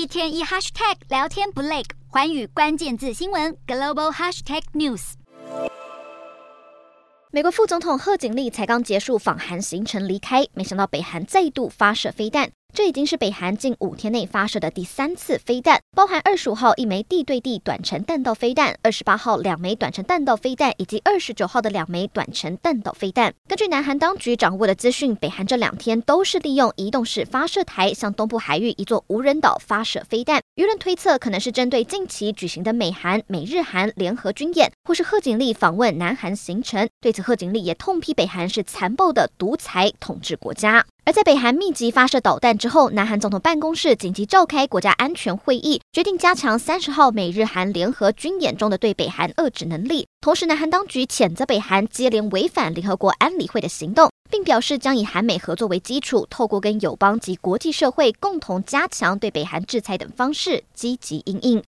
一天一 hashtag 聊天不累，环宇关键字新闻 global hashtag news。美国副总统贺锦丽才刚结束访韩行程离开，没想到北韩再度发射飞弹。这已经是北韩近五天内发射的第三次飞弹，包含二十五号一枚地对地短程弹道飞弹，二十八号两枚短程弹道飞弹，以及二十九号的两枚短程弹道飞弹。根据南韩当局掌握的资讯，北韩这两天都是利用移动式发射台向东部海域一座无人岛发射飞弹。舆论推测，可能是针对近期举行的美韩、美日韩联合军演，或是贺锦丽访问南韩行程。对此，贺锦丽也痛批北韩是残暴的独裁统治国家。而在北韩密集发射导弹之后，南韩总统办公室紧急召开国家安全会议，决定加强三十号美日韩联合军演中的对北韩遏制能力。同时，南韩当局谴责北韩接连违反联合国安理会的行动，并表示将以韩美合作为基础，透过跟友邦及国际社会共同加强对北韩制裁等方式，积极应应。